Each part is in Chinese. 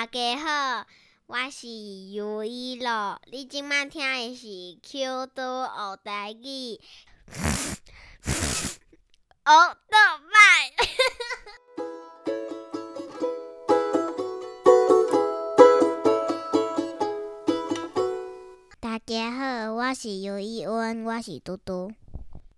大家好，我是尤一乐。你今麦听的是 Q 多学台语，学到歹。大家好，我是尤一温，我是嘟嘟。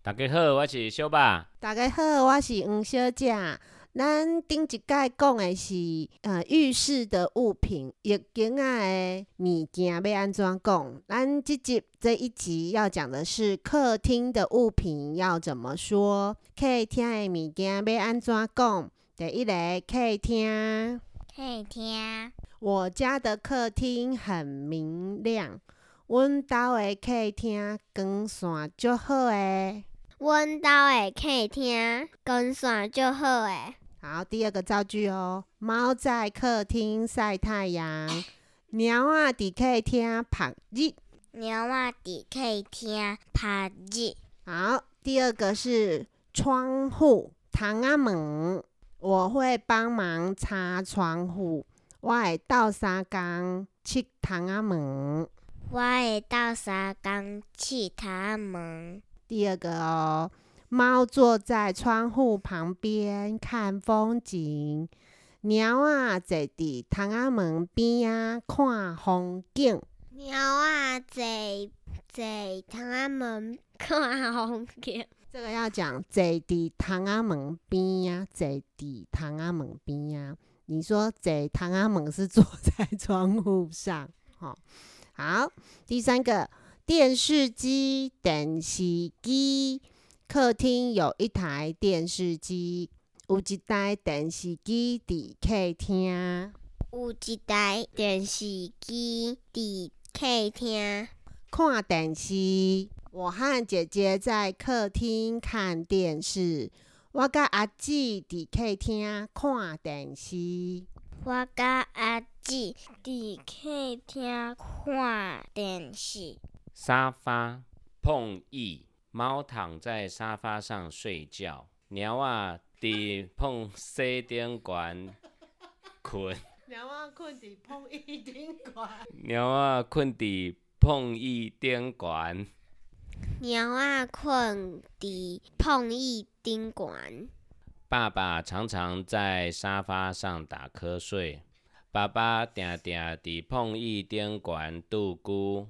大家好，我是小爸。大家好，我是黄小姐。咱顶一届讲的是呃浴室的物品，浴巾仔的物件要安怎讲？咱即集这一集要讲的是客厅的物品要怎么说？客厅的物件要安怎讲？第一个客厅，客厅，我家的客厅很明亮。阮兜的客厅光线足好诶。阮兜的客厅光线足好诶。好，第二个造句哦。猫在客厅晒太阳，猫啊伫客厅晒日。猫啊伫客厅晒日。好，第二个是窗户，窗啊门，我会帮忙擦窗户。我会斗三工漆窗啊门。我会倒三工漆窗啊门。第二个哦。猫坐在窗户旁边看风景，猫啊坐伫窗仔门边啊看风景。猫啊坐坐窗仔门看风景。这个要讲坐伫窗仔门边啊，坐伫窗仔门边啊。你说坐窗仔门是坐在窗户上，好。好，第三个电视机，电视机。客厅有一台电视机，有一台电视机伫客厅。有一台电视机伫客厅看电视。我和姐姐在客厅看电视，我甲阿姊伫客厅看电视。我甲阿姊伫客厅看电视。沙发碰椅。猫躺在沙发上睡觉，鸟啊伫碰西顶悬困。鸟啊困伫碰椅顶悬。猫啊困伫碰椅顶悬。猫啊困伫碰椅顶悬。爸爸常常在沙发上打瞌睡。爸爸定定伫碰椅顶悬度孤。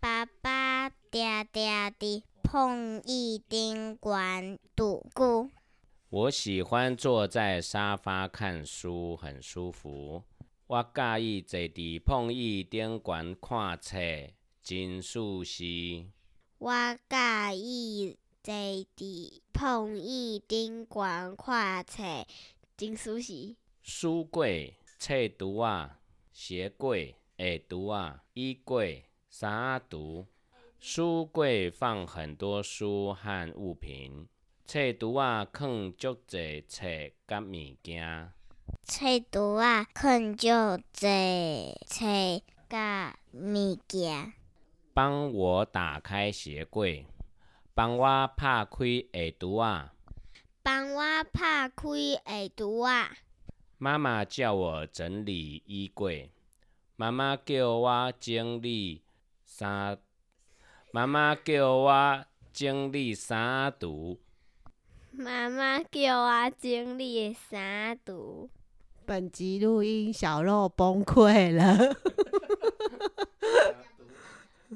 爸爸定定伫。碰一丁管独孤。我喜欢坐在沙发看书，很舒服。我介意坐伫碰一顶管看册，真舒适。我介意坐伫碰一顶管看册，真舒适。书柜、册橱啊，鞋柜、鞋橱啊，衣柜、衫橱。书柜放很多书和物品，册橱啊，放足侪册甲物件。册橱啊，放足侪册甲物件。帮我打开鞋柜，帮我拍开鞋橱啊。帮我拍开鞋橱啊。妈妈叫我整理衣柜，妈妈叫我整理衫。妈妈叫我整理衫橱。妈妈叫我整理衫橱。本集录音，小肉崩溃了。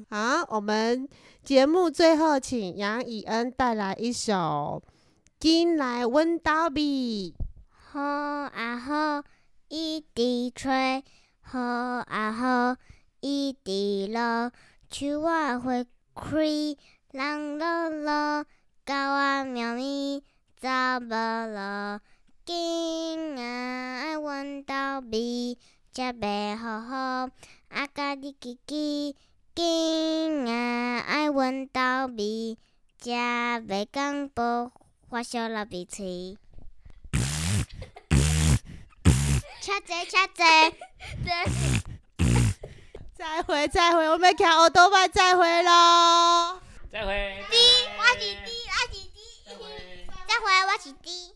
好，我们节目最后，请杨以恩带来一首《进来温刀比》。好啊好，一直吹；好啊好，一直落。树啊花。开，人落落，狗仔猫咪走无路，紧啊爱阮兜味，食袂好好，啊家己叽叽，紧啊爱阮兜味，食袂讲无发烧流鼻水。车坐车坐。再会，再会，我们看奥多曼，再会喽！再会。D，我是 D，我是 D。再会，我是 D。